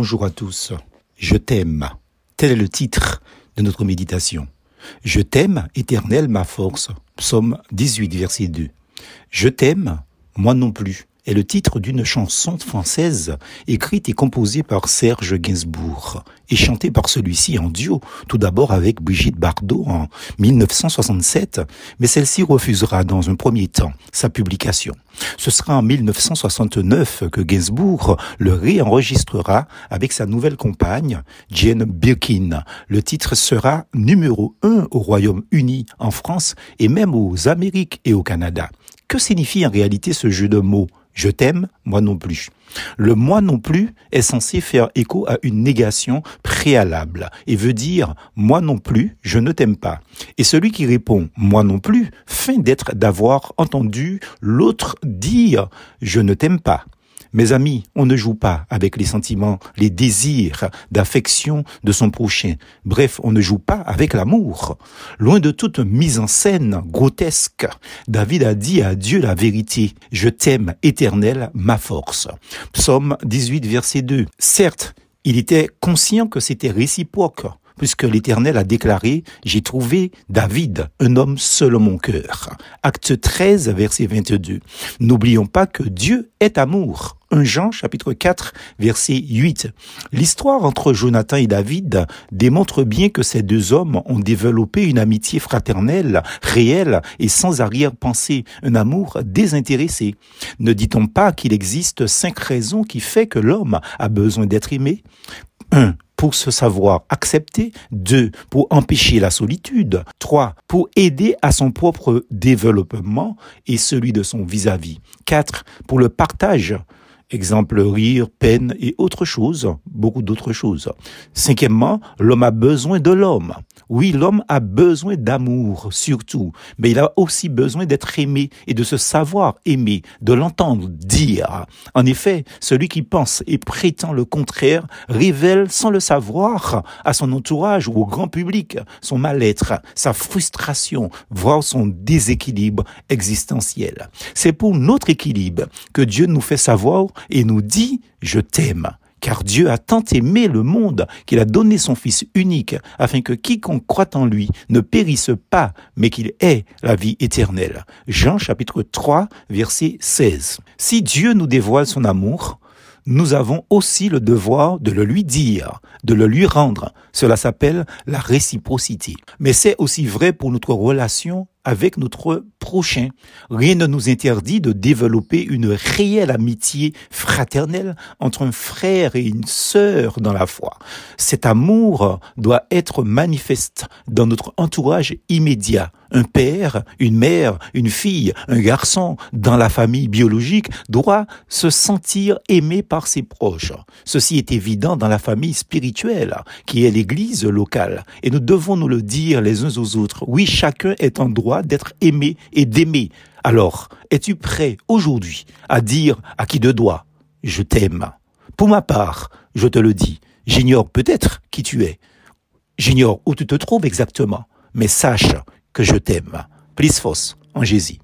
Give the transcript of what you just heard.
Bonjour à tous. Je t'aime. Tel est le titre de notre méditation. Je t'aime, éternel, ma force. Psaume 18, verset 2. Je t'aime, moi non plus est le titre d'une chanson française écrite et composée par Serge Gainsbourg et chantée par celui-ci en duo, tout d'abord avec Brigitte Bardot en 1967, mais celle-ci refusera dans un premier temps sa publication. Ce sera en 1969 que Gainsbourg le réenregistrera avec sa nouvelle compagne, Jane Birkin. Le titre sera numéro un au Royaume-Uni, en France et même aux Amériques et au Canada. Que signifie en réalité ce jeu de mots? Je t'aime, moi non plus. Le moi non plus est censé faire écho à une négation préalable et veut dire moi non plus, je ne t'aime pas. Et celui qui répond moi non plus feint d'être d'avoir entendu l'autre dire je ne t'aime pas. Mes amis, on ne joue pas avec les sentiments, les désirs d'affection de son prochain. Bref, on ne joue pas avec l'amour. Loin de toute mise en scène grotesque, David a dit à Dieu la vérité. Je t'aime, éternel, ma force. Psaume 18, verset 2. Certes, il était conscient que c'était réciproque puisque l'Éternel a déclaré, j'ai trouvé David, un homme selon mon cœur. Acte 13, verset 22. N'oublions pas que Dieu est amour. 1 Jean chapitre 4 verset 8. L'histoire entre Jonathan et David démontre bien que ces deux hommes ont développé une amitié fraternelle, réelle et sans arrière-pensée, un amour désintéressé. Ne dit-on pas qu'il existe cinq raisons qui fait que l'homme a besoin d'être aimé? 1 pour se savoir accepter, deux, pour empêcher la solitude, trois, pour aider à son propre développement et celui de son vis-à-vis, quatre, pour le partage, Exemple, rire, peine et autre chose, beaucoup d'autres choses. Cinquièmement, l'homme a besoin de l'homme. Oui, l'homme a besoin d'amour, surtout, mais il a aussi besoin d'être aimé et de se savoir aimer, de l'entendre dire. En effet, celui qui pense et prétend le contraire révèle sans le savoir à son entourage ou au grand public son mal-être, sa frustration, voire son déséquilibre existentiel. C'est pour notre équilibre que Dieu nous fait savoir et nous dit je t'aime. Car Dieu a tant aimé le monde qu'il a donné son Fils unique, afin que quiconque croit en lui ne périsse pas, mais qu'il ait la vie éternelle. Jean chapitre 3, verset 16. Si Dieu nous dévoile son amour, nous avons aussi le devoir de le lui dire, de le lui rendre. Cela s'appelle la réciprocité. Mais c'est aussi vrai pour notre relation avec notre prochain. Rien ne nous interdit de développer une réelle amitié fraternelle entre un frère et une sœur dans la foi. Cet amour doit être manifeste dans notre entourage immédiat. Un père, une mère, une fille, un garçon dans la famille biologique doit se sentir aimé par ses proches. Ceci est évident dans la famille spirituelle, qui est l'église locale. Et nous devons nous le dire les uns aux autres. Oui, chacun est en droit d'être aimé et d'aimer. Alors, es-tu prêt aujourd'hui à dire à qui de doigt je t'aime Pour ma part, je te le dis, j'ignore peut-être qui tu es. J'ignore où tu te trouves exactement, mais sache que je t'aime. Fausse en Jésus.